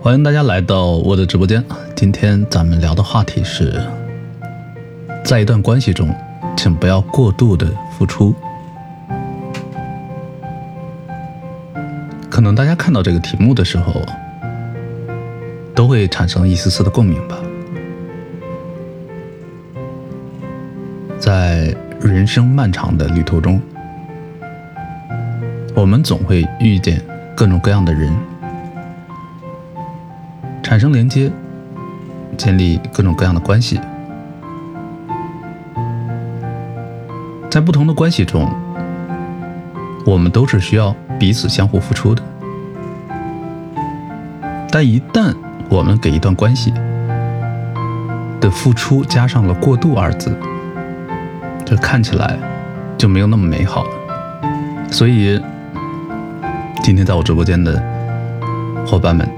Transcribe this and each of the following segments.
欢迎大家来到我的直播间。今天咱们聊的话题是，在一段关系中，请不要过度的付出。可能大家看到这个题目的时候，都会产生一丝丝的共鸣吧。在人生漫长的旅途中，我们总会遇见各种各样的人。产生连接，建立各种各样的关系，在不同的关系中，我们都是需要彼此相互付出的。但一旦我们给一段关系的付出加上了“过度”二字，这看起来就没有那么美好了。所以，今天在我直播间的伙伴们。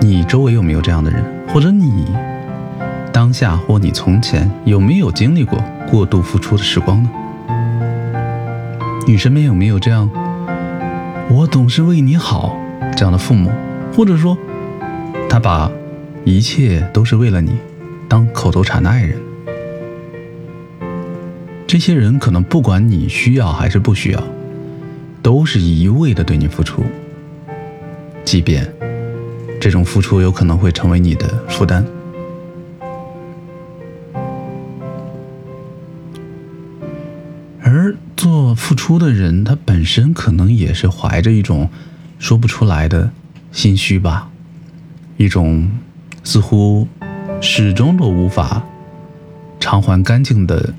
你周围有没有这样的人？或者你当下或你从前有没有经历过过度付出的时光呢？你身边有没有这样“我总是为你好”这样的父母？或者说，他把一切都是为了你当口头禅的爱人？这些人可能不管你需要还是不需要，都是一味的对你付出，即便。这种付出有可能会成为你的负担，而做付出的人，他本身可能也是怀着一种说不出来的心虚吧，一种似乎始终都无法偿还干净的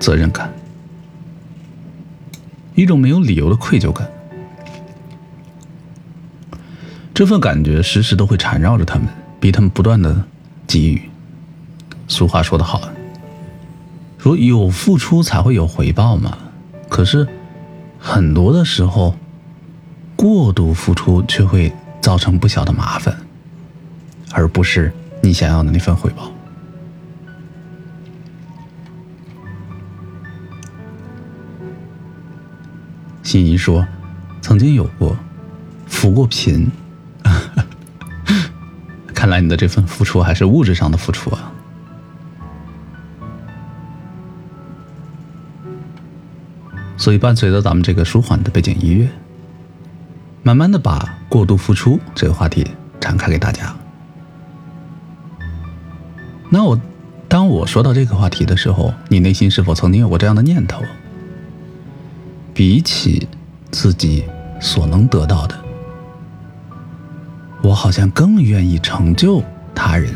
责任感，一种没有理由的愧疚感。这份感觉时时都会缠绕着他们，逼他们不断的给予。俗话说得好，说有付出才会有回报嘛。可是很多的时候，过度付出却会造成不小的麻烦，而不是你想要的那份回报。心怡说，曾经有过扶过贫。看来你的这份付出还是物质上的付出啊！所以伴随着咱们这个舒缓的背景音乐，慢慢的把过度付出这个话题展开给大家。那我当我说到这个话题的时候，你内心是否曾经有过这样的念头？比起自己所能得到的。我好像更愿意成就他人，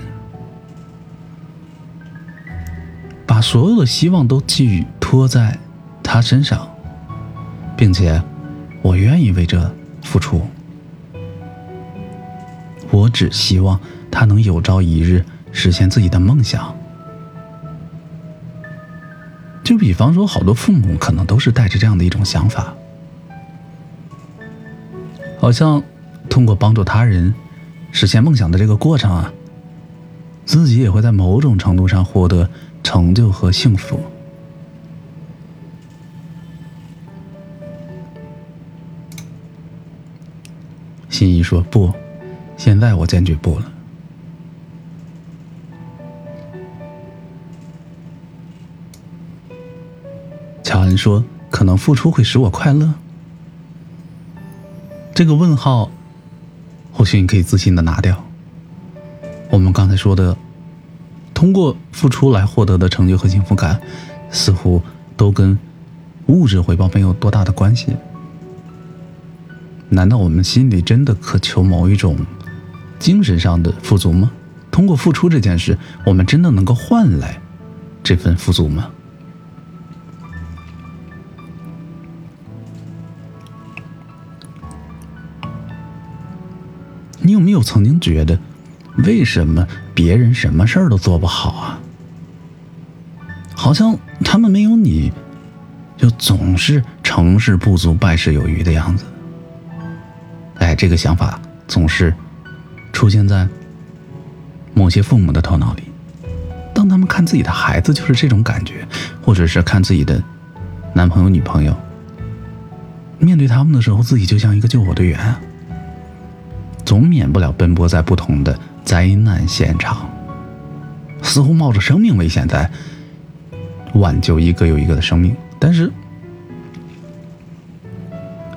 把所有的希望都寄予托在他身上，并且我愿意为这付出。我只希望他能有朝一日实现自己的梦想。就比方说，好多父母可能都是带着这样的一种想法，好像。通过帮助他人实现梦想的这个过程啊，自己也会在某种程度上获得成就和幸福。心怡说：“不，现在我坚决不了。”乔恩说：“可能付出会使我快乐。”这个问号。或许你可以自信的拿掉。我们刚才说的，通过付出来获得的成就和幸福感，似乎都跟物质回报没有多大的关系。难道我们心里真的渴求某一种精神上的富足吗？通过付出这件事，我们真的能够换来这份富足吗？有没有曾经觉得，为什么别人什么事儿都做不好啊？好像他们没有你，就总是成事不足败事有余的样子。哎，这个想法总是出现在某些父母的头脑里。当他们看自己的孩子就是这种感觉，或者是看自己的男朋友、女朋友，面对他们的时候，自己就像一个救火队员。总免不了奔波在不同的灾难现场，似乎冒着生命危险在挽救一个又一个的生命。但是，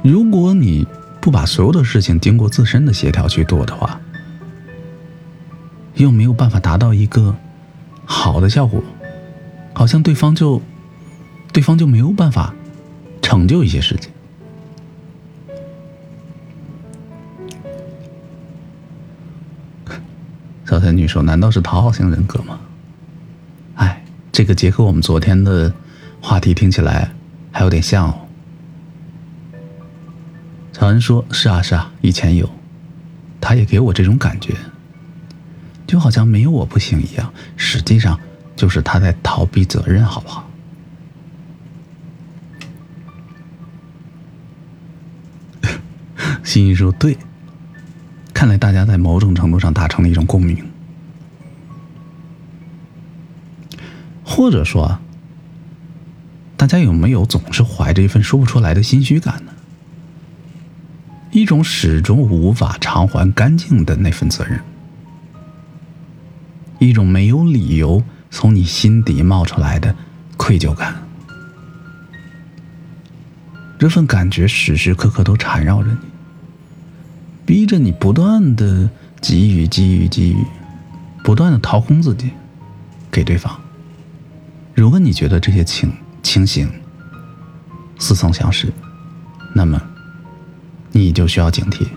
如果你不把所有的事情经过自身的协调去做的话，又没有办法达到一个好的效果，好像对方就对方就没有办法成就一些事情。小仙女说：“难道是讨好型人格吗？”哎，这个结合我们昨天的话题听起来还有点像哦。小恩说：“是啊，是啊，以前有，他也给我这种感觉，就好像没有我不行一样。实际上，就是他在逃避责任，好不好？” 欣欣说：“对，看来大家在某种程度上达成了一种共鸣，或者说，大家有没有总是怀着一份说不出来的心虚感呢？”一种始终无法偿还干净的那份责任，一种没有理由从你心底冒出来的愧疚感，这份感觉时时刻刻都缠绕着你，逼着你不断的给予、给予、给予，不断的掏空自己，给对方。如果你觉得这些情情形似曾相识，那么。你就需要警惕，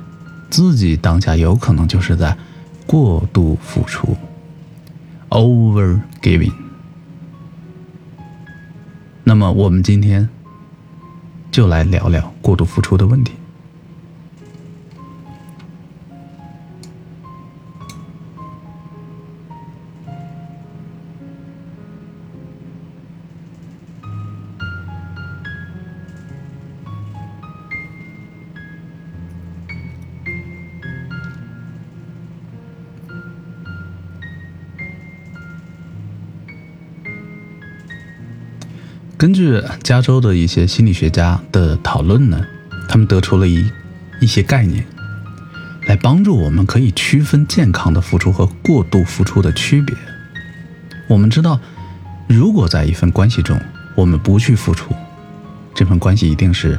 自己当下有可能就是在过度付出，over giving。那么，我们今天就来聊聊过度付出的问题。根据加州的一些心理学家的讨论呢，他们得出了一一些概念，来帮助我们可以区分健康的付出和过度付出的区别。我们知道，如果在一份关系中，我们不去付出，这份关系一定是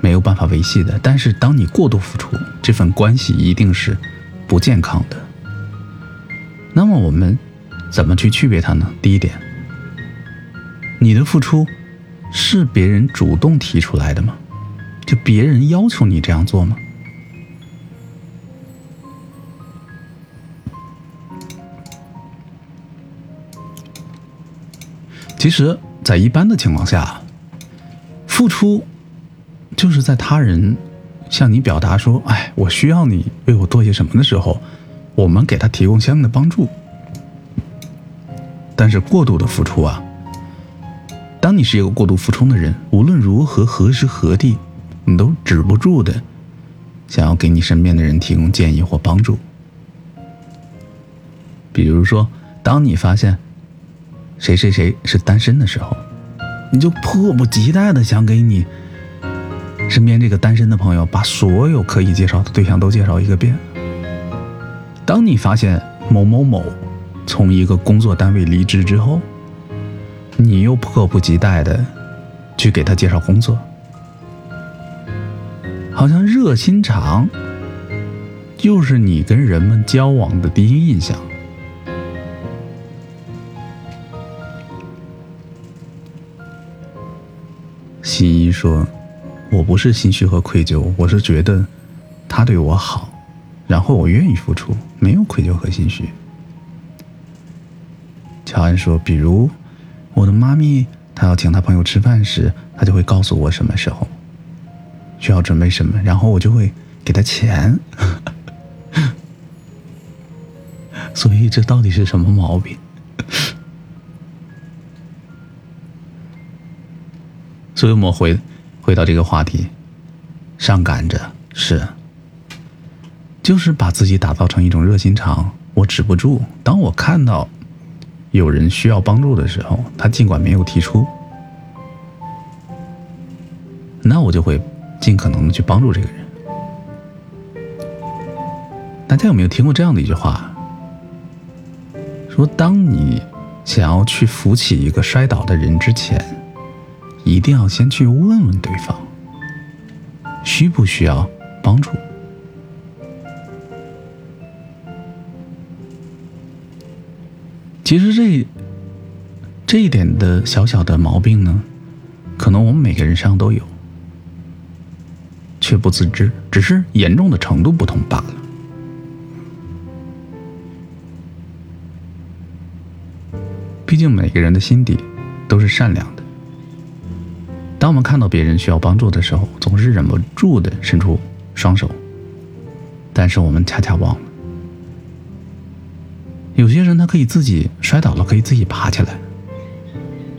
没有办法维系的。但是，当你过度付出，这份关系一定是不健康的。那么，我们怎么去区别它呢？第一点。你的付出是别人主动提出来的吗？就别人要求你这样做吗？其实，在一般的情况下，付出就是在他人向你表达说：“哎，我需要你为我做些什么”的时候，我们给他提供相应的帮助。但是，过度的付出啊。当你是一个过度付出的人，无论如何、何时何地，你都止不住的想要给你身边的人提供建议或帮助。比如说，当你发现谁谁谁是单身的时候，你就迫不及待的想给你身边这个单身的朋友把所有可以介绍的对象都介绍一个遍。当你发现某某某从一个工作单位离职之后，你又迫不及待的去给他介绍工作，好像热心肠就是你跟人们交往的第一印象。新一说：“我不是心虚和愧疚，我是觉得他对我好，然后我愿意付出，没有愧疚和心虚。”乔安说：“比如。”我的妈咪，她要请她朋友吃饭时，她就会告诉我什么时候需要准备什么，然后我就会给她钱。所以这到底是什么毛病？所以我们回回到这个话题，上赶着是，就是把自己打造成一种热心肠，我止不住。当我看到。有人需要帮助的时候，他尽管没有提出，那我就会尽可能的去帮助这个人。大家有没有听过这样的一句话？说，当你想要去扶起一个摔倒的人之前，一定要先去问问对方，需不需要帮助。其实这这一点的小小的毛病呢，可能我们每个人身上都有，却不自知，只是严重的程度不同罢了。毕竟每个人的心底都是善良的。当我们看到别人需要帮助的时候，总是忍不住的伸出双手，但是我们恰恰忘了，有些人他可以自己摔倒了，可以自己爬起来，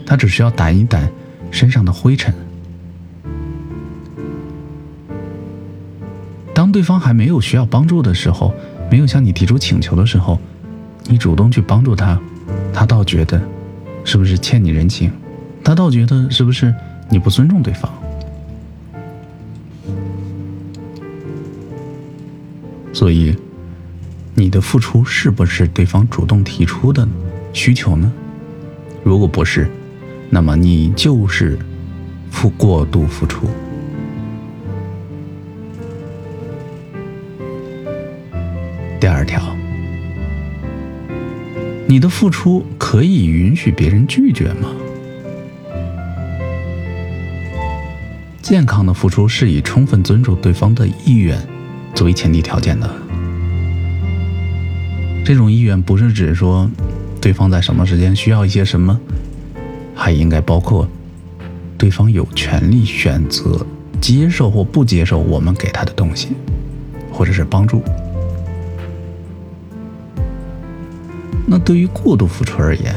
他只需要掸一掸身上的灰尘。当对方还没有需要帮助的时候，没有向你提出请求的时候，你主动去帮助他。他倒觉得，是不是欠你人情？他倒觉得是不是你不尊重对方？所以，你的付出是不是对方主动提出的需求呢？如果不是，那么你就是付过度付出。第二条。你的付出可以允许别人拒绝吗？健康的付出是以充分尊重对方的意愿作为前提条件的。这种意愿不是指说对方在什么时间需要一些什么，还应该包括对方有权利选择接受或不接受我们给他的东西，或者是帮助。那对于过度付出而言，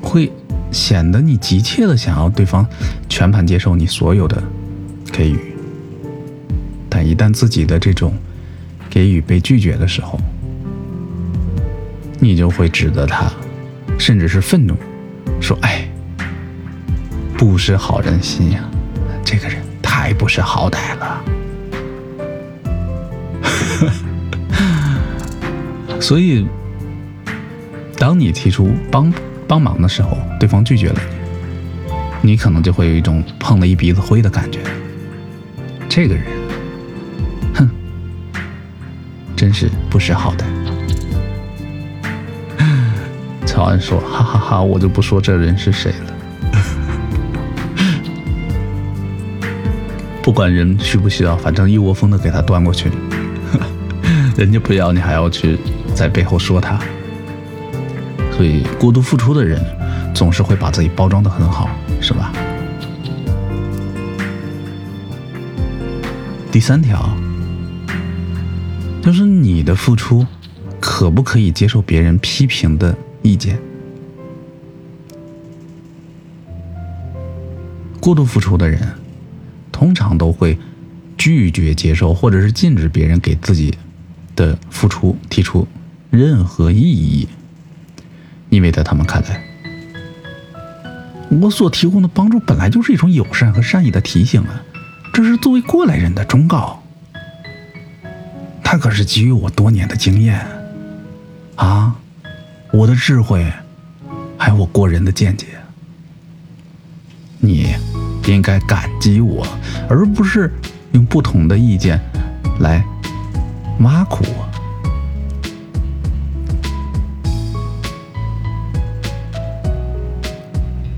会显得你急切的想要对方全盘接受你所有的给予，但一旦自己的这种给予被拒绝的时候，你就会指责他，甚至是愤怒，说：“哎，不识好人心呀，这个人太不识好歹了。”所以。当你提出帮帮忙的时候，对方拒绝了你，你可能就会有一种碰了一鼻子灰的感觉。这个人，哼，真是不识好歹。乔安说：“哈哈哈，我就不说这人是谁了。不管人需不需要，反正一窝蜂的给他端过去，人家不要你还要去在背后说他。”所以，过度付出的人总是会把自己包装的很好，是吧？第三条就是你的付出可不可以接受别人批评的意见？过度付出的人通常都会拒绝接受，或者是禁止别人给自己的付出提出任何异议。因为在他们看来，我所提供的帮助本来就是一种友善和善意的提醒啊，这是作为过来人的忠告。他可是给予我多年的经验，啊，我的智慧，还有我过人的见解，你应该感激我，而不是用不同的意见来挖苦我。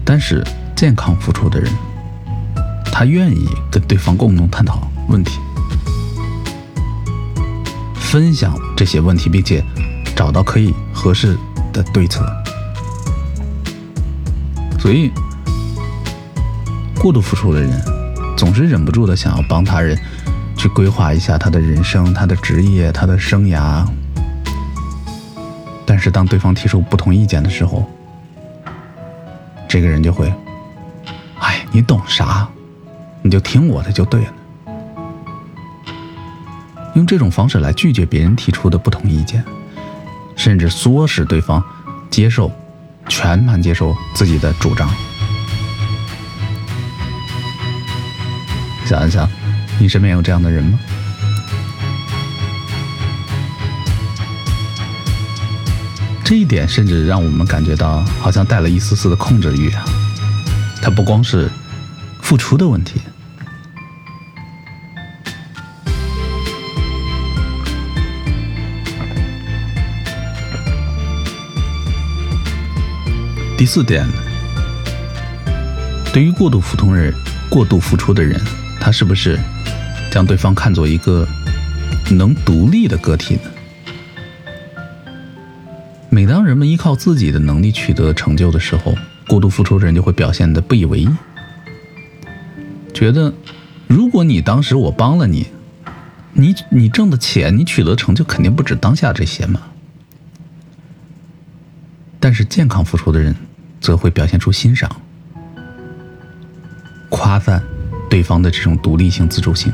但是，健康付出的人，他愿意跟对方共同探讨问题，分享这些问题，并且找到可以合适的对策。所以，过度付出的人，总是忍不住的想要帮他人去规划一下他的人生、他的职业、他的生涯。但是，当对方提出不同意见的时候，这个人就会，哎，你懂啥？你就听我的就对了。用这种方式来拒绝别人提出的不同意见，甚至唆使对方接受全盘接受自己的主张。想一想你身边有这样的人吗？这一点甚至让我们感觉到好像带了一丝丝的控制欲啊。它不光是付出的问题第四点，对于过度服从人、过度付出的人，他是不是将对方看作一个能独立的个体呢？每当人们依靠自己的能力取得成就的时候，过度付出的人就会表现的不以为意，觉得如果你当时我帮了你，你你挣的钱，你取得成就肯定不止当下这些嘛。但是健康付出的人，则会表现出欣赏、夸赞对方的这种独立性、自主性，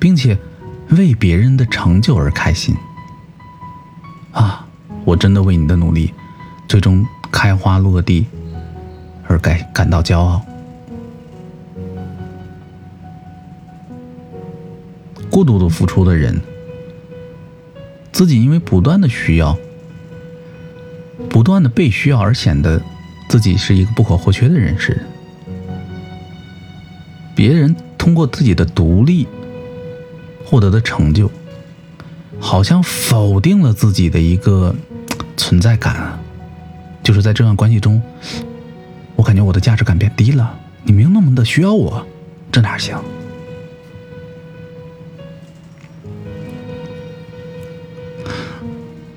并且为别人的成就而开心。啊我真的为你的努力，最终开花落地而感感到骄傲。过度的付出的人，自己因为不断的需要、不断的被需要而显得自己是一个不可或缺的人似的。别人通过自己的独立获得的成就，好像否定了自己的一个。存在感，就是在这段关系中，我感觉我的价值感变低了。你没有那么的需要我，这哪行？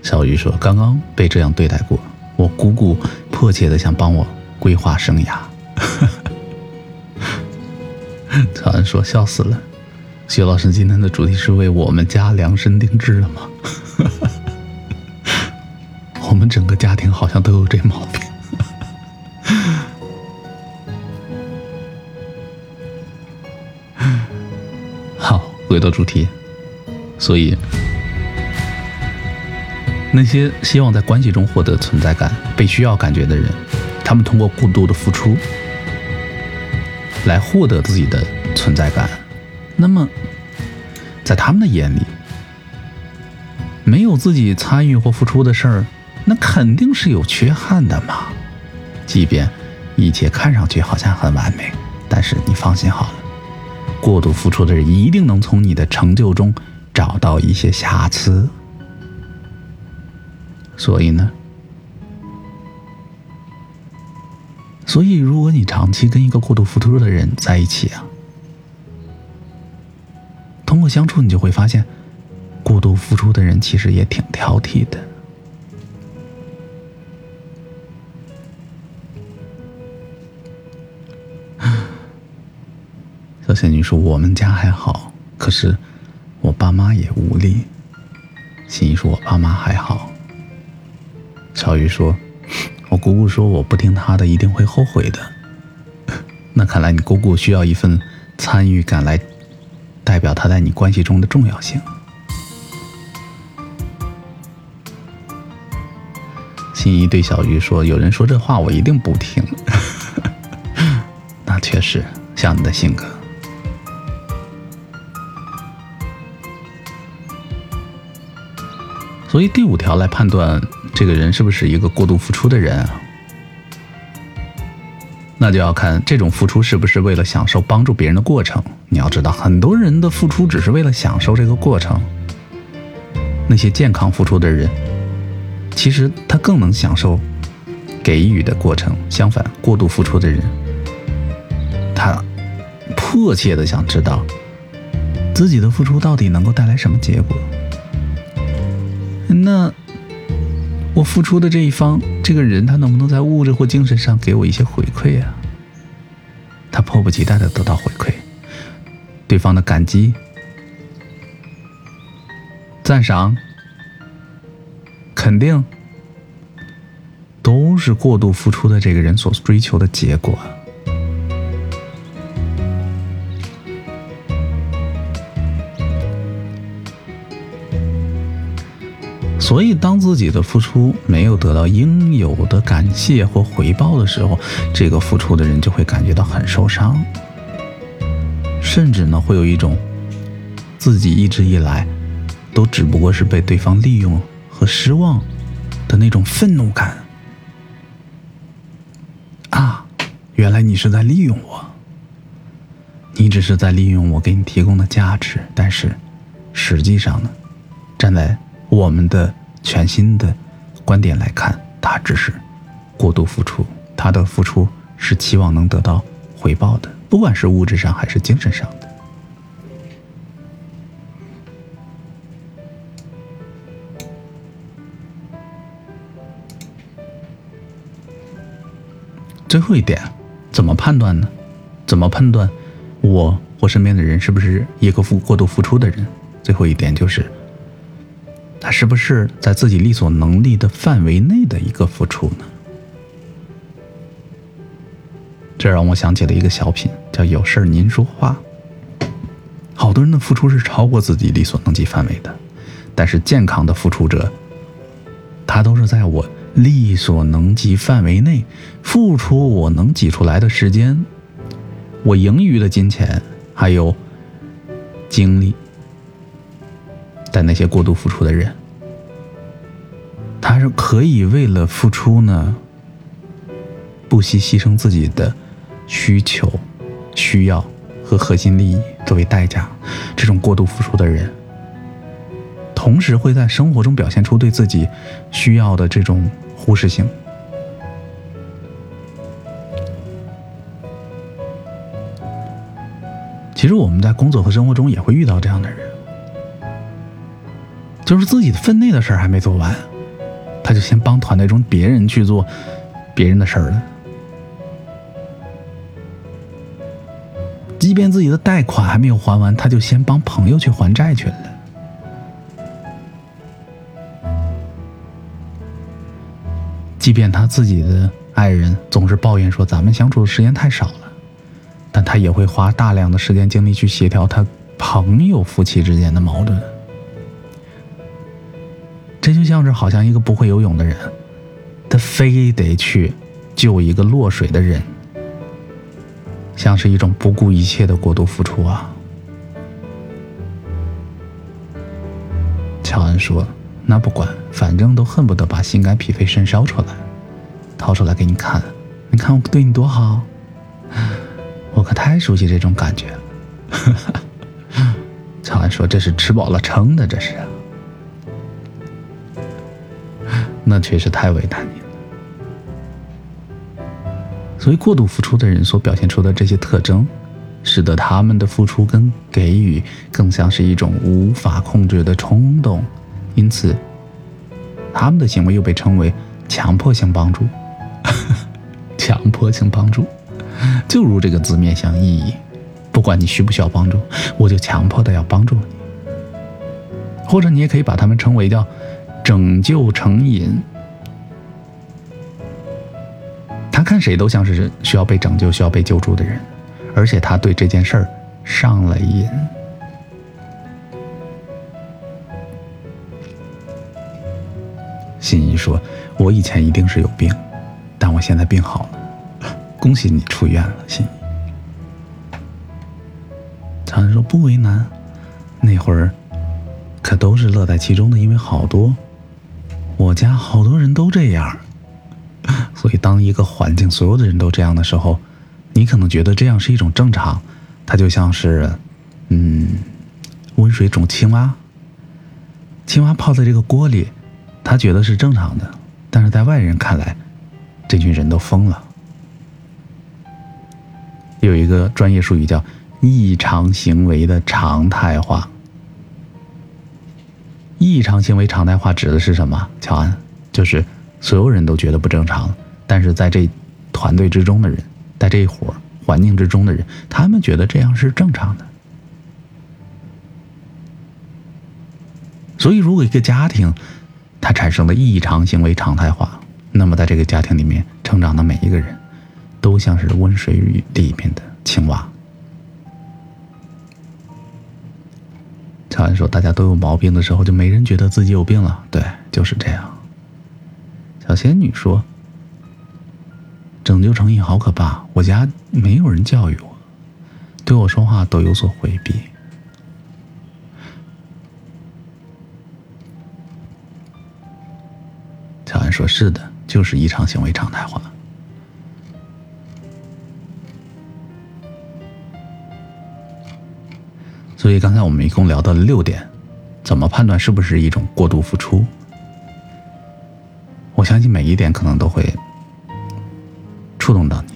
小鱼说：“刚刚被这样对待过，我姑姑迫切的想帮我规划生涯。”曹安说：“笑死了，徐老师今天的主题是为我们家量身定制的吗？” 我们整个家庭好像都有这毛病。好，回到主题，所以那些希望在关系中获得存在感、被需要感觉的人，他们通过过度的付出来获得自己的存在感。那么，在他们的眼里，没有自己参与或付出的事儿。那肯定是有缺憾的嘛，即便一切看上去好像很完美，但是你放心好了，过度付出的人一定能从你的成就中找到一些瑕疵。所以呢，所以如果你长期跟一个过度付出的人在一起啊，通过相处你就会发现，过度付出的人其实也挺挑剔的。小仙女说：“我们家还好，可是我爸妈也无力。”心怡说：“我爸妈还好。”小鱼说：“我姑姑说我不听她的一定会后悔的。”那看来你姑姑需要一份参与感来代表她在你关系中的重要性。心怡对小鱼说：“有人说这话，我一定不听。” 那确实像你的性格。所以第五条来判断这个人是不是一个过度付出的人啊，那就要看这种付出是不是为了享受帮助别人的过程。你要知道，很多人的付出只是为了享受这个过程。那些健康付出的人，其实他更能享受给予的过程。相反，过度付出的人，他迫切的想知道自己的付出到底能够带来什么结果。那我付出的这一方，这个人他能不能在物质或精神上给我一些回馈啊？他迫不及待的得到回馈，对方的感激、赞赏、肯定，都是过度付出的这个人所追求的结果。所以，当自己的付出没有得到应有的感谢或回报的时候，这个付出的人就会感觉到很受伤，甚至呢，会有一种自己一直以来都只不过是被对方利用和失望的那种愤怒感。啊，原来你是在利用我，你只是在利用我给你提供的价值，但是实际上呢，站在我们的全新的观点来看，他只是过度付出，他的付出是期望能得到回报的，不管是物质上还是精神上的。最后一点，怎么判断呢？怎么判断我我身边的人是不是一个付过度付出的人？最后一点就是，他是不是在自己力所能力的范围内的一个付出呢？这让我想起了一个小品，叫“有事您说话”。好多人的付出是超过自己力所能及范围的，但是健康的付出者，他都是在我。力所能及范围内付出，我能挤出来的时间，我盈余的金钱还有精力，在那些过度付出的人，他是可以为了付出呢，不惜牺牲自己的需求、需要和核心利益作为代价。这种过度付出的人，同时会在生活中表现出对自己需要的这种。忽视性。其实我们在工作和生活中也会遇到这样的人，就是自己的分内的事儿还没做完，他就先帮团队中别人去做别人的事儿了。即便自己的贷款还没有还完，他就先帮朋友去还债去了。即便他自己的爱人总是抱怨说咱们相处的时间太少了，但他也会花大量的时间精力去协调他朋友夫妻之间的矛盾。这就像是好像一个不会游泳的人，他非得去救一个落水的人，像是一种不顾一切的过度付出啊。乔恩说。那不管，反正都恨不得把心肝脾肺肾烧出来，掏出来给你看。你看我对你多好，我可太熟悉这种感觉了。乔安说：“这是吃饱了撑的，这是。”那确实太为难你了。所以，过度付出的人所表现出的这些特征，使得他们的付出跟给予更像是一种无法控制的冲动。因此，他们的行为又被称为强迫性帮助。强迫性帮助，就如这个字面相意义，不管你需不需要帮助，我就强迫的要帮助你。或者你也可以把他们称为叫拯救成瘾。他看谁都像是需要被拯救、需要被救助的人，而且他对这件事儿上了瘾。心怡说：“我以前一定是有病，但我现在病好了，恭喜你出院了。”心怡，常人说不为难，那会儿可都是乐在其中的，因为好多我家好多人都这样，所以当一个环境所有的人都这样的时候，你可能觉得这样是一种正常，它就像是嗯温水煮青蛙，青蛙泡在这个锅里。他觉得是正常的，但是在外人看来，这群人都疯了。有一个专业术语叫“异常行为的常态化”。异常行为常态化指的是什么？乔安，就是所有人都觉得不正常，但是在这团队之中的人，在这一伙环境之中的人，他们觉得这样是正常的。所以，如果一个家庭，它产生的异常行为常态化，那么在这个家庭里面成长的每一个人，都像是温水里面的青蛙。乔安说：“大家都有毛病的时候，就没人觉得自己有病了。”对，就是这样。小仙女说：“拯救成瘾好可怕，我家没有人教育我，对我说话都有所回避。”乔安说：“是的，就是异常行为常态化。”所以刚才我们一共聊到了六点，怎么判断是不是一种过度付出？我相信每一点可能都会触动到你。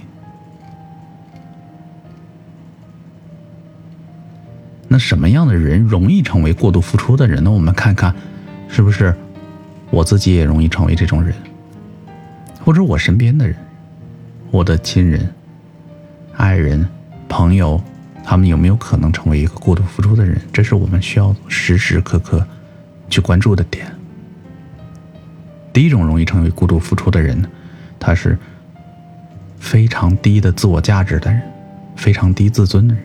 那什么样的人容易成为过度付出的人呢？我们看看，是不是我自己也容易成为这种人，或者我身边的人，我的亲人、爱人、朋友。他们有没有可能成为一个过度付出的人？这是我们需要时时刻刻去关注的点。第一种容易成为过度付出的人，他是非常低的自我价值的人，非常低自尊的人。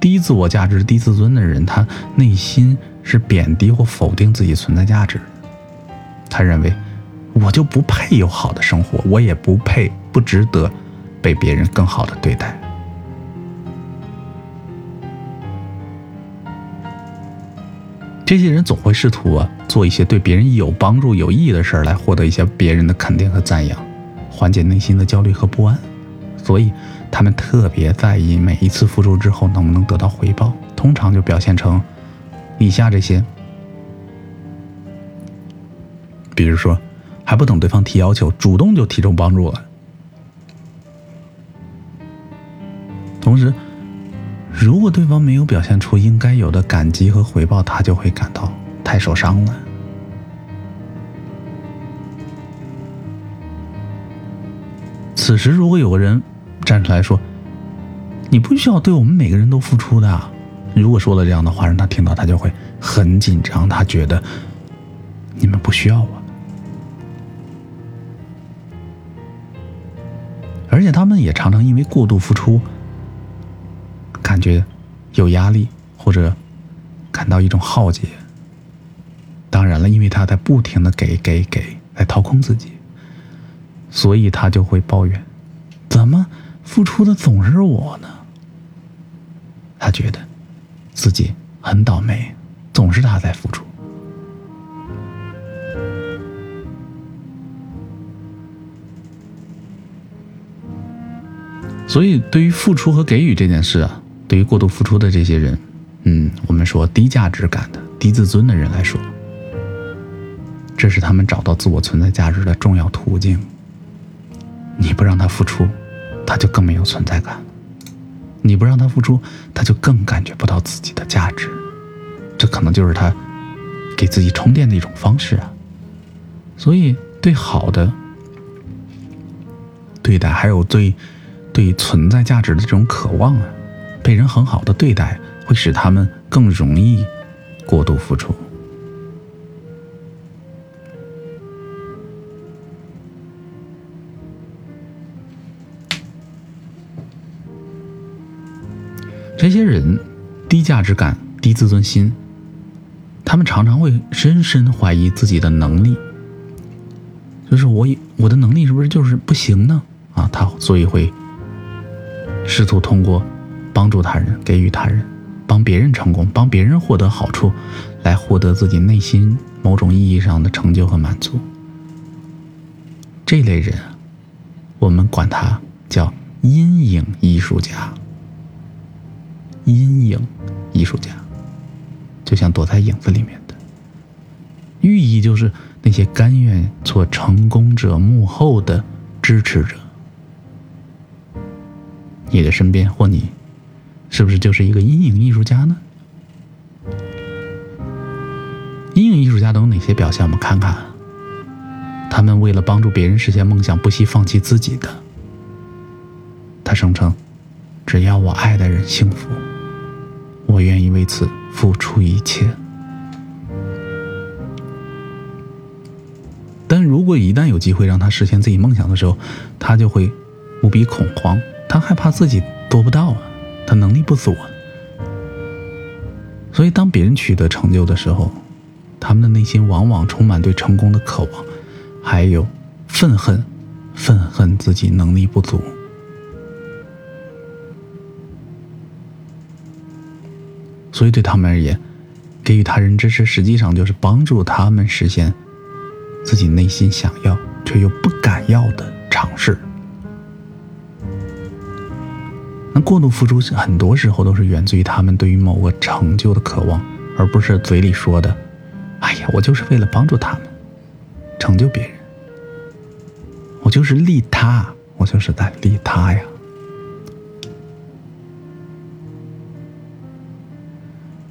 低自我价值、低自尊的人，他内心是贬低或否定自己存在价值。他认为，我就不配有好的生活，我也不配，不值得。被别人更好的对待，这些人总会试图啊做一些对别人有帮助、有意义的事儿，来获得一些别人的肯定和赞扬，缓解内心的焦虑和不安。所以，他们特别在意每一次付出之后能不能得到回报。通常就表现成以下这些，比如说，还不等对方提要求，主动就提出帮助了。同时，如果对方没有表现出应该有的感激和回报，他就会感到太受伤了。此时，如果有个人站出来说：“你不需要对我们每个人都付出的。”如果说了这样的话，让他听到，他就会很紧张，他觉得你们不需要我，而且他们也常常因为过度付出。感觉有压力，或者感到一种浩劫。当然了，因为他在不停的给给给来掏空自己，所以他就会抱怨：怎么付出的总是我呢？他觉得自己很倒霉，总是他在付出。所以，对于付出和给予这件事啊。对于过度付出的这些人，嗯，我们说低价值感的、低自尊的人来说，这是他们找到自我存在价值的重要途径。你不让他付出，他就更没有存在感；你不让他付出，他就更感觉不到自己的价值。这可能就是他给自己充电的一种方式啊。所以，对好的对待，还有对对存在价值的这种渴望啊。被人很好的对待，会使他们更容易过度付出。这些人低价值感、低自尊心，他们常常会深深怀疑自己的能力，就是我我的能力是不是就是不行呢？啊，他所以会试图通过。帮助他人，给予他人，帮别人成功，帮别人获得好处，来获得自己内心某种意义上的成就和满足。这类人，我们管他叫阴影艺术家。阴影艺术家，就像躲在影子里面的，寓意就是那些甘愿做成功者幕后的支持者。你的身边或你。是不是就是一个阴影艺术家呢？阴影艺术家都有哪些表现？我们看看。他们为了帮助别人实现梦想，不惜放弃自己的。他声称：“只要我爱的人幸福，我愿意为此付出一切。”但如果一旦有机会让他实现自己梦想的时候，他就会无比恐慌，他害怕自己做不到啊。他能力不足，所以当别人取得成就的时候，他们的内心往往充满对成功的渴望，还有愤恨，愤恨自己能力不足。所以对他们而言，给予他人支持，实际上就是帮助他们实现自己内心想要却又不敢要的尝试。过度付出很多时候都是源自于他们对于某个成就的渴望，而不是嘴里说的“哎呀，我就是为了帮助他们，成就别人，我就是利他，我就是在利他呀。”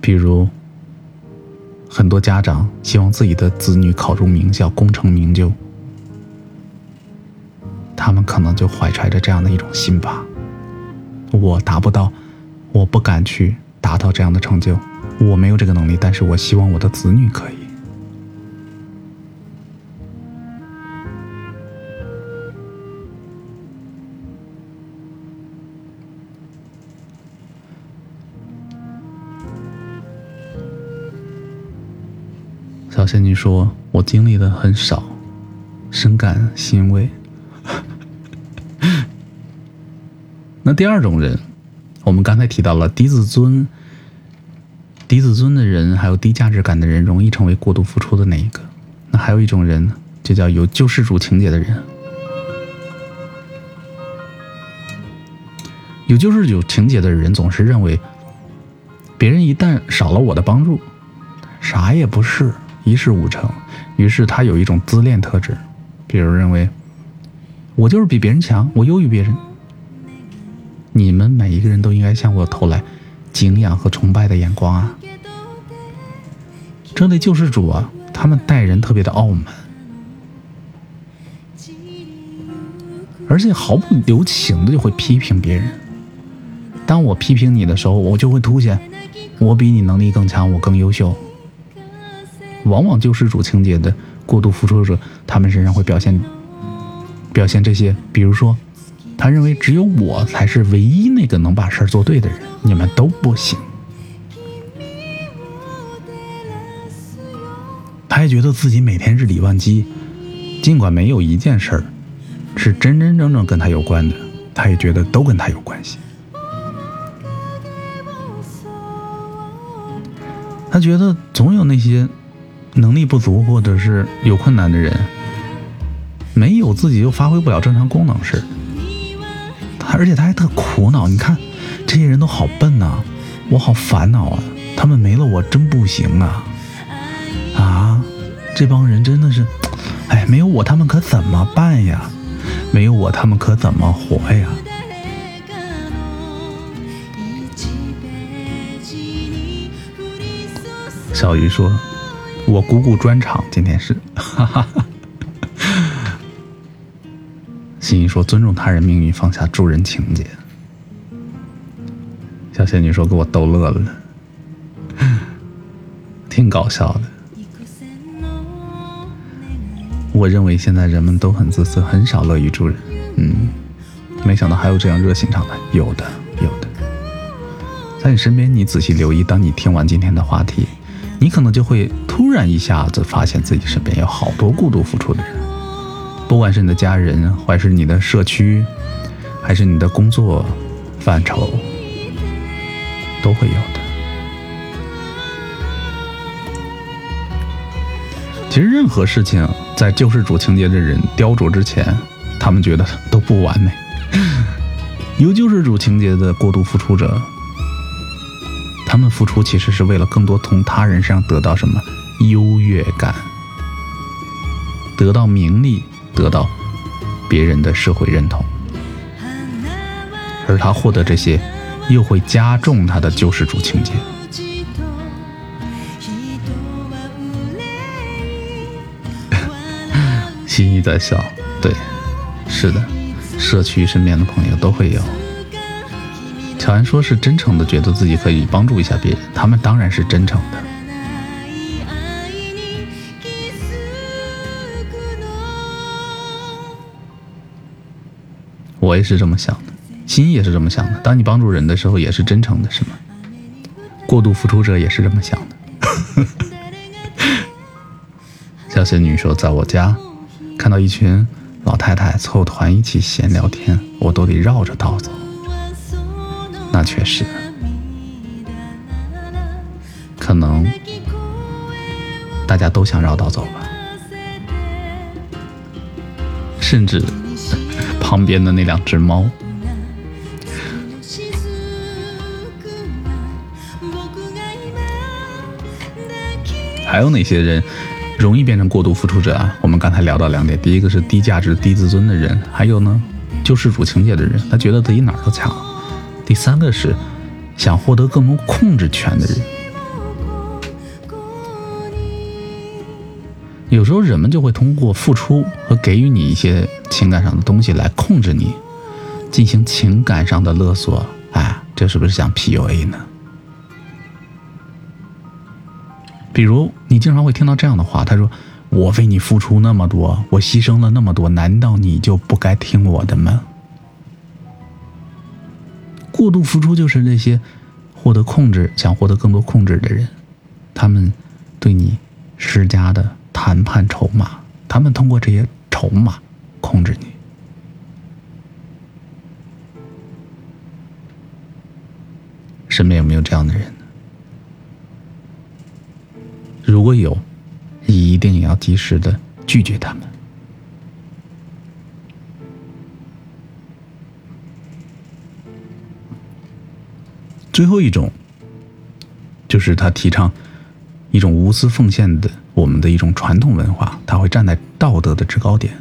比如。很多家长希望自己的子女考入名校、功成名就，他们可能就怀揣着这样的一种心吧：我达不到，我不敢去达到这样的成就，我没有这个能力，但是我希望我的子女可以。小仙女说：“我经历的很少，深感欣慰。”那第二种人，我们刚才提到了低自尊、低自尊的人，还有低价值感的人，容易成为过度付出的那一个。那还有一种人，就叫有救世主情节的人。有救世主情节的人，总是认为，别人一旦少了我的帮助，啥也不是。一事无成，于是他有一种自恋特质，比如认为我就是比别人强，我优于别人。你们每一个人都应该向我投来敬仰和崇拜的眼光啊！这类救世主啊，他们待人特别的傲慢，而且毫不留情的就会批评别人。当我批评你的时候，我就会凸显我比你能力更强，我更优秀。往往救世主情节的过度付出者，他们身上会表现表现这些，比如说，他认为只有我才是唯一那个能把事儿做对的人，你们都不行。他也觉得自己每天日理万机，尽管没有一件事儿是真真正正跟他有关的，他也觉得都跟他有关系。他觉得总有那些。能力不足或者是有困难的人，没有自己又发挥不了正常功能时，他而且他还特苦恼。你看，这些人都好笨呐，我好烦恼啊！他们没了我真不行啊！啊，这帮人真的是，哎，没有我他们可怎么办呀？没有我他们可怎么活呀？小鱼说。我鼓鼓专场，今天是，哈哈哈。心怡说：“尊重他人命运，放下助人情节。”小仙女说：“给我逗乐了，挺搞笑的。”我认为现在人们都很自私，很少乐于助人。嗯，没想到还有这样热心肠的，有的，有的。在你身边，你仔细留意，当你听完今天的话题。你可能就会突然一下子发现自己身边有好多过度付出的人，不管是你的家人，还是你的社区，还是你的工作范畴，都会有的。其实任何事情，在救世主情节的人雕琢之前，他们觉得都不完美。有救世主情节的过度付出者。他们付出其实是为了更多从他人身上得到什么优越感，得到名利，得到别人的社会认同，而他获得这些，又会加重他的救世主情节。心怡在笑，对，是的，社区身边的朋友都会有。乔安说：“是真诚的，觉得自己可以帮助一下别人，他们当然是真诚的。我也是这么想的，心也是这么想的。当你帮助人的时候，也是真诚的，是吗？过度付出者也是这么想的。”小仙女说：“在我家，看到一群老太太凑团一起闲聊天，我都得绕着道走。”那确实，可能大家都想绕道走吧。甚至旁边的那两只猫，还有哪些人容易变成过度付出者啊？我们刚才聊到两点，第一个是低价值、低自尊的人，还有呢，救世主情节的人，他觉得自己哪儿都强。第三个是想获得更多控制权的人。有时候人们就会通过付出和给予你一些情感上的东西来控制你，进行情感上的勒索。哎，这是不是像 PUA 呢？比如你经常会听到这样的话，他说：“我为你付出那么多，我牺牲了那么多，难道你就不该听我的吗？”过度付出就是那些获得控制、想获得更多控制的人，他们对你施加的。谈判筹码，他们通过这些筹码控制你。身边有没有这样的人？如果有，你一定要及时的拒绝他们。最后一种，就是他提倡一种无私奉献的。我们的一种传统文化，它会站在道德的制高点。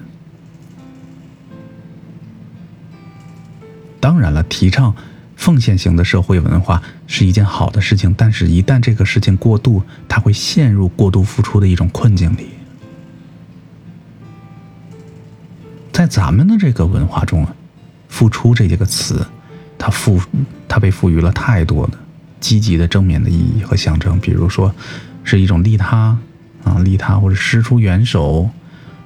当然了，提倡奉献型的社会文化是一件好的事情，但是，一旦这个事情过度，它会陷入过度付出的一种困境里。在咱们的这个文化中啊，“付出”这几个词，它赋它被赋予了太多的积极的正面的意义和象征，比如说，是一种利他。啊，利他或者施出援手，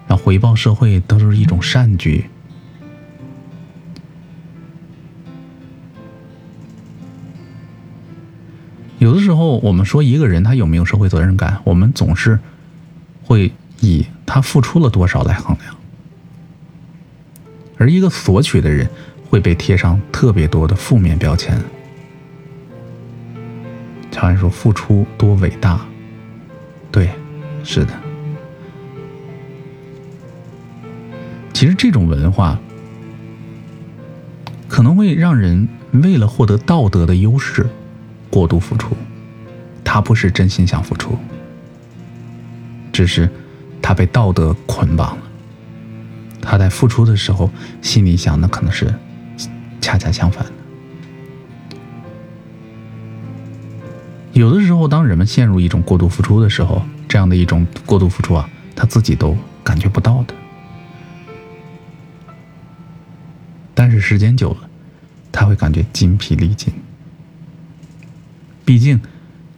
然后回报社会，都是一种善举。有的时候，我们说一个人他有没有社会责任感，我们总是会以他付出了多少来衡量，而一个索取的人会被贴上特别多的负面标签。乔安说：“付出多伟大。”对。是的，其实这种文化可能会让人为了获得道德的优势过度付出，他不是真心想付出，只是他被道德捆绑了。他在付出的时候心里想的可能是恰恰相反的。有的时候，当人们陷入一种过度付出的时候，这样的一种过度付出啊，他自己都感觉不到的。但是时间久了，他会感觉筋疲力尽。毕竟，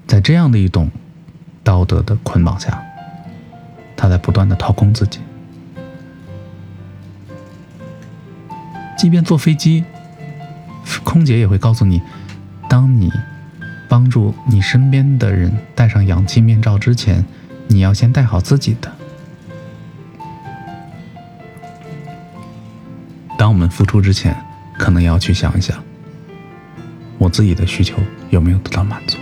在这样的一种道德的捆绑下，他在不断的掏空自己。即便坐飞机，空姐也会告诉你，当你帮助你身边的人戴上氧气面罩之前。你要先带好自己的。当我们付出之前，可能要去想一想，我自己的需求有没有得到满足。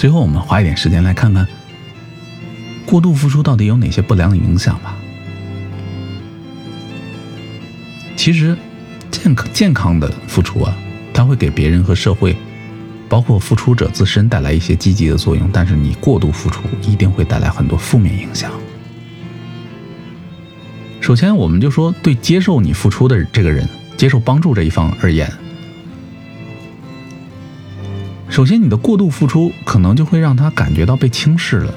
最后，我们花一点时间来看看过度付出到底有哪些不良的影响吧。其实，健康健康的付出啊，它会给别人和社会，包括付出者自身带来一些积极的作用。但是，你过度付出一定会带来很多负面影响。首先，我们就说对接受你付出的这个人，接受帮助这一方而言。首先，你的过度付出可能就会让他感觉到被轻视了。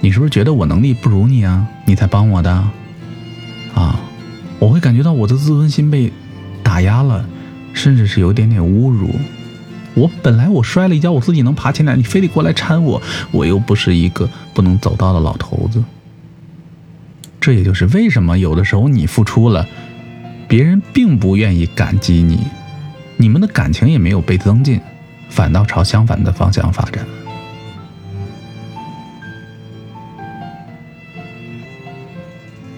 你是不是觉得我能力不如你啊？你才帮我的啊？我会感觉到我的自尊心被打压了，甚至是有一点点侮辱。我本来我摔了一跤，我自己能爬起来，你非得过来搀我，我又不是一个不能走道的老头子。这也就是为什么有的时候你付出了，别人并不愿意感激你，你们的感情也没有被增进。反倒朝相反的方向发展。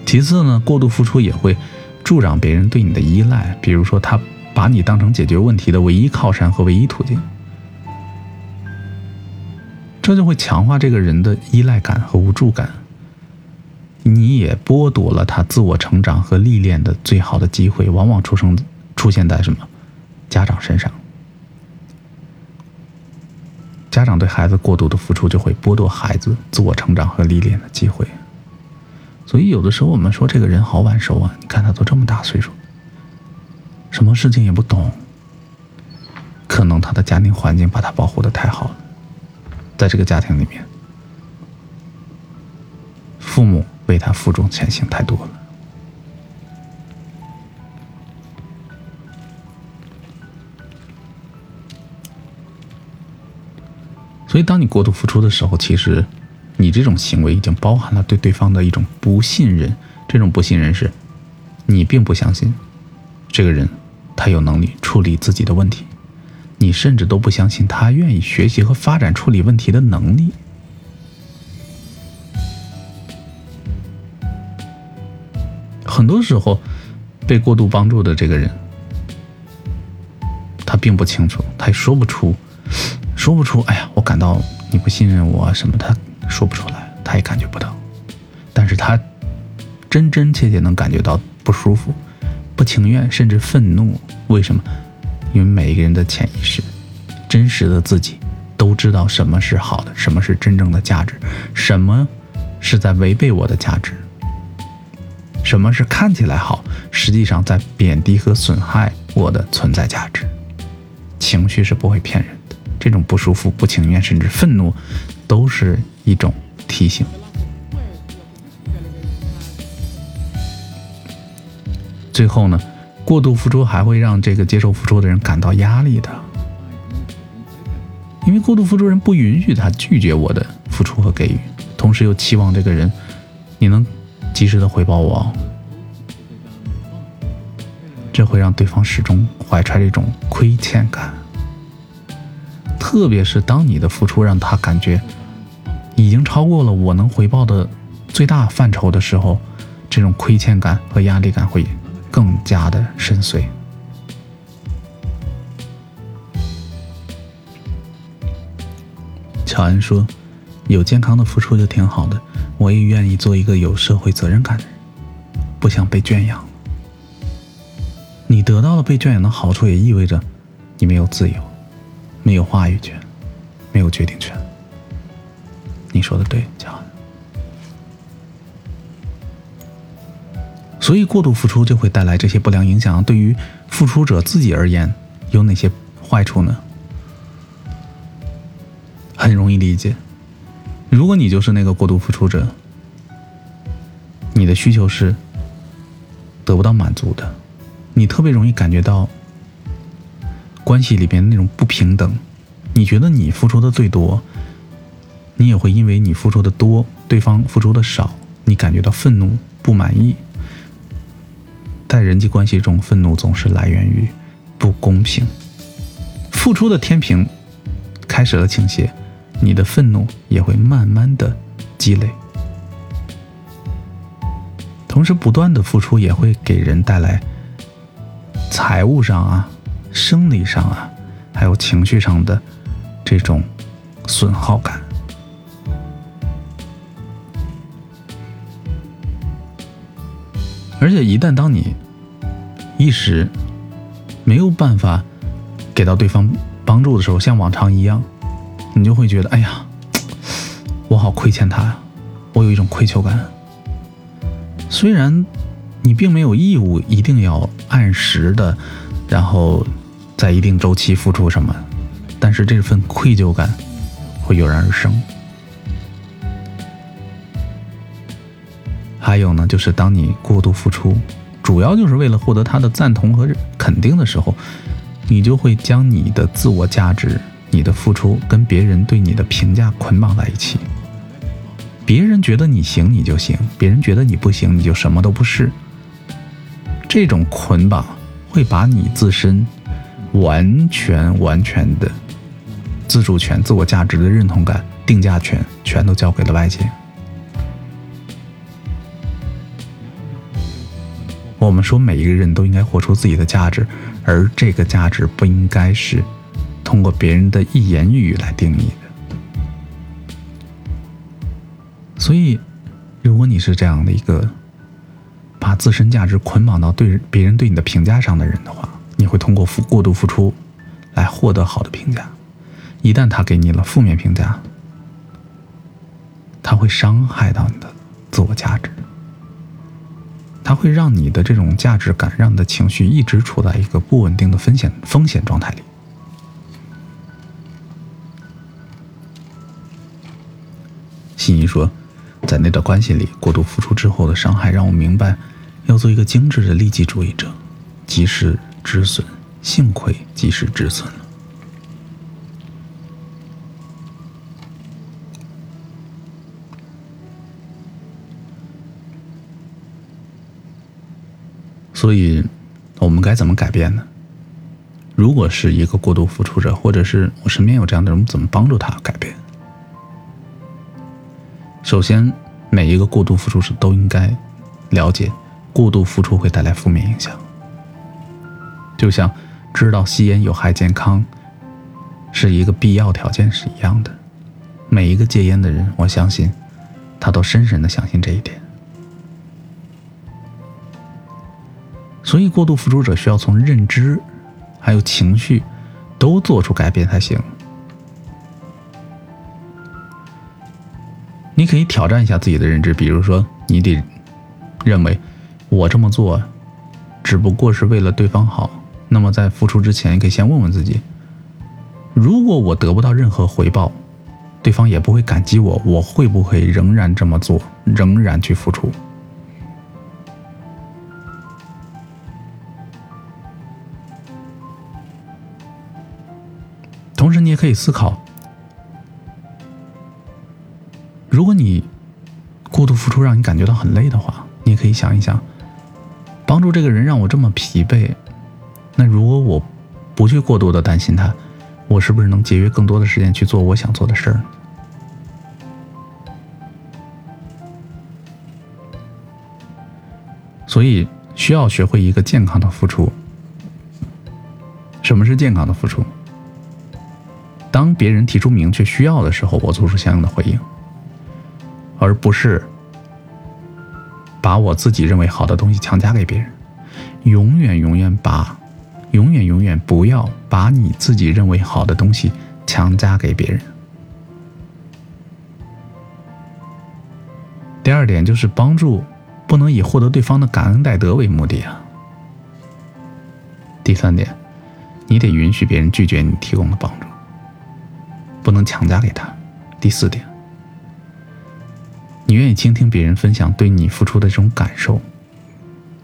其次呢过度付出也会助长别人对你的依赖比如说他把你当成解决问题的唯一靠山和唯一途径。这就会强化这个人的依赖感和无助感。你也剥夺了他自我成长和历练的最好的机会往往出生出现在什么？家长身上。家长对孩子过度的付出，就会剥夺孩子自我成长和历练的机会。所以有的时候我们说这个人好晚熟啊，你看他都这么大岁数，什么事情也不懂，可能他的家庭环境把他保护的太好了，在这个家庭里面，父母。为他负重前行太多了，所以当你过度付出的时候，其实你这种行为已经包含了对对方的一种不信任。这种不信任是，你并不相信这个人他有能力处理自己的问题，你甚至都不相信他愿意学习和发展处理问题的能力。很多时候，被过度帮助的这个人，他并不清楚，他也说不出，说不出。哎呀，我感到你不信任我什么，他说不出来，他也感觉不到。但是他真真切切能感觉到不舒服、不情愿，甚至愤怒。为什么？因为每一个人的潜意识、真实的自己都知道什么是好的，什么是真正的价值，什么是在违背我的价值。什么是看起来好，实际上在贬低和损害我的存在价值？情绪是不会骗人，这种不舒服、不情愿，甚至愤怒，都是一种提醒。最后呢，过度付出还会让这个接受付出的人感到压力的，因为过度付出人不允许他拒绝我的付出和给予，同时又期望这个人你能。及时的回报我，这会让对方始终怀揣着一种亏欠感。特别是当你的付出让他感觉已经超过了我能回报的最大范畴的时候，这种亏欠感和压力感会更加的深邃。乔安说：“有健康的付出就挺好的。”我也愿意做一个有社会责任感的人，不想被圈养。你得到了被圈养的好处，也意味着你没有自由，没有话语权，没有决定权。你说的对，嘉恩。所以过度付出就会带来这些不良影响。对于付出者自己而言，有哪些坏处呢？很容易理解。如果你就是那个过度付出者，你的需求是得不到满足的，你特别容易感觉到关系里边那种不平等。你觉得你付出的最多，你也会因为你付出的多，对方付出的少，你感觉到愤怒、不满意。在人际关系中，愤怒总是来源于不公平，付出的天平开始了倾斜。你的愤怒也会慢慢的积累，同时不断的付出也会给人带来财务上啊、生理上啊，还有情绪上的这种损耗感。而且一旦当你一时没有办法给到对方帮助的时候，像往常一样。你就会觉得，哎呀，我好亏欠他呀，我有一种愧疚感。虽然你并没有义务一定要按时的，然后在一定周期付出什么，但是这份愧疚感会油然而生。还有呢，就是当你过度付出，主要就是为了获得他的赞同和肯定的时候，你就会将你的自我价值。你的付出跟别人对你的评价捆绑在一起，别人觉得你行你就行，别人觉得你不行你就什么都不是。这种捆绑会把你自身完全完全的自主权、自我价值的认同感、定价权全都交给了外界。我们说每一个人都应该活出自己的价值，而这个价值不应该是通过别人的一言一语来定义的。所以，如果你是这样的一个把自身价值捆绑到对别人对你的评价上的人的话，你会通过付过度付出来获得好的评价。一旦他给你了负面评价，他会伤害到你的自我价值。他会让你的这种价值感，让你的情绪一直处在一个不稳定的风险风险状态里。心怡说，在那段关系里，过度付出之后的伤害，让我明白，要做一个精致的利己主义者，及时止损。幸亏及时止损了。所以，我们该怎么改变呢？如果是一个过度付出者，或者是我身边有这样的人，我们怎么帮助他改变？首先，每一个过度付出者都应该了解，过度付出会带来负面影响。就像知道吸烟有害健康是一个必要条件是一样的。每一个戒烟的人，我相信他都深深的相信这一点。所以，过度付出者需要从认知，还有情绪，都做出改变才行。你可以挑战一下自己的认知，比如说，你得认为我这么做只不过是为了对方好。那么，在付出之前，你可以先问问自己：如果我得不到任何回报，对方也不会感激我，我会不会仍然这么做，仍然去付出？同时，你也可以思考：如果你过度付出让你感觉到很累的话，你也可以想一想，帮助这个人让我这么疲惫，那如果我不去过度的担心他，我是不是能节约更多的时间去做我想做的事儿？所以，需要学会一个健康的付出。什么是健康的付出？当别人提出明确需要的时候，我做出相应的回应，而不是把我自己认为好的东西强加给别人。永远永远把，永远永远不要把你自己认为好的东西强加给别人。第二点就是帮助，不能以获得对方的感恩戴德为目的啊。第三点，你得允许别人拒绝你提供的帮助。不能强加给他。第四点，你愿意倾听别人分享对你付出的这种感受，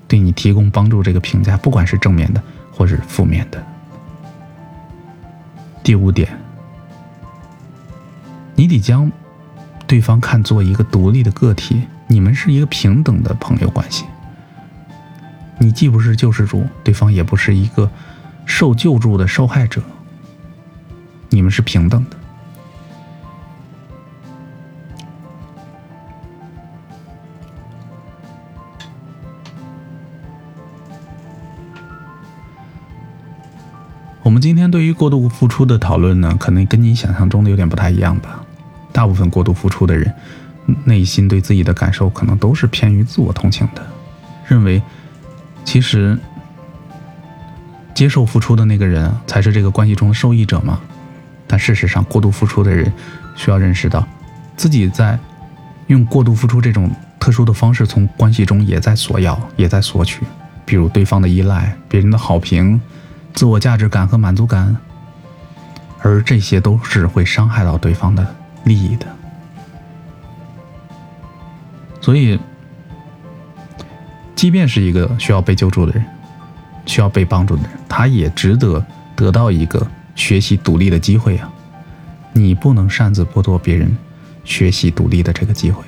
对你提供帮助这个评价，不管是正面的或是负面的。第五点，你得将对方看作一个独立的个体，你们是一个平等的朋友关系。你既不是救世主，对方也不是一个受救助的受害者，你们是平等的。们今天对于过度付出的讨论呢，可能跟你想象中的有点不太一样吧。大部分过度付出的人，内心对自己的感受可能都是偏于自我同情的，认为其实接受付出的那个人才是这个关系中的受益者嘛。但事实上，过度付出的人需要认识到，自己在用过度付出这种特殊的方式，从关系中也在索要，也在索取，比如对方的依赖、别人的好评。自我价值感和满足感，而这些都是会伤害到对方的利益的。所以，即便是一个需要被救助的人，需要被帮助的人，他也值得得到一个学习独立的机会啊！你不能擅自剥夺别人学习独立的这个机会。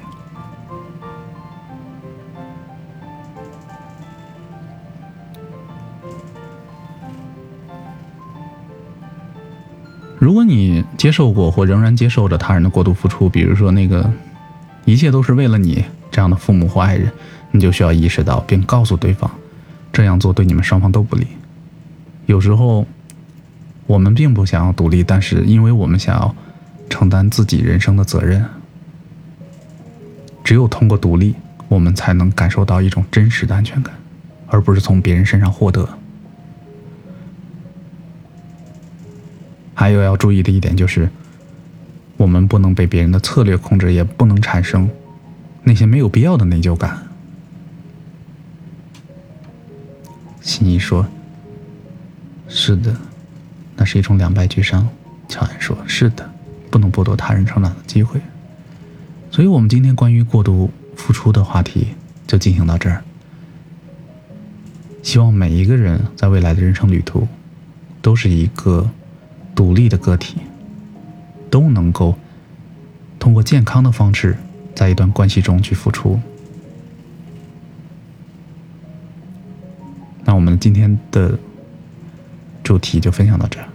你接受过或仍然接受着他人的过度付出，比如说那个一切都是为了你这样的父母或爱人，你就需要意识到并告诉对方，这样做对你们双方都不利。有时候，我们并不想要独立，但是因为我们想要承担自己人生的责任，只有通过独立，我们才能感受到一种真实的安全感，而不是从别人身上获得。还有要注意的一点就是，我们不能被别人的策略控制，也不能产生那些没有必要的内疚感。心怡说：“是的，那是一种两败俱伤。”乔安说：“是的，不能剥夺他人成长的机会。”所以，我们今天关于过度付出的话题就进行到这儿。希望每一个人在未来的人生旅途，都是一个。独立的个体都能够通过健康的方式，在一段关系中去付出。那我们今天的主题就分享到这儿。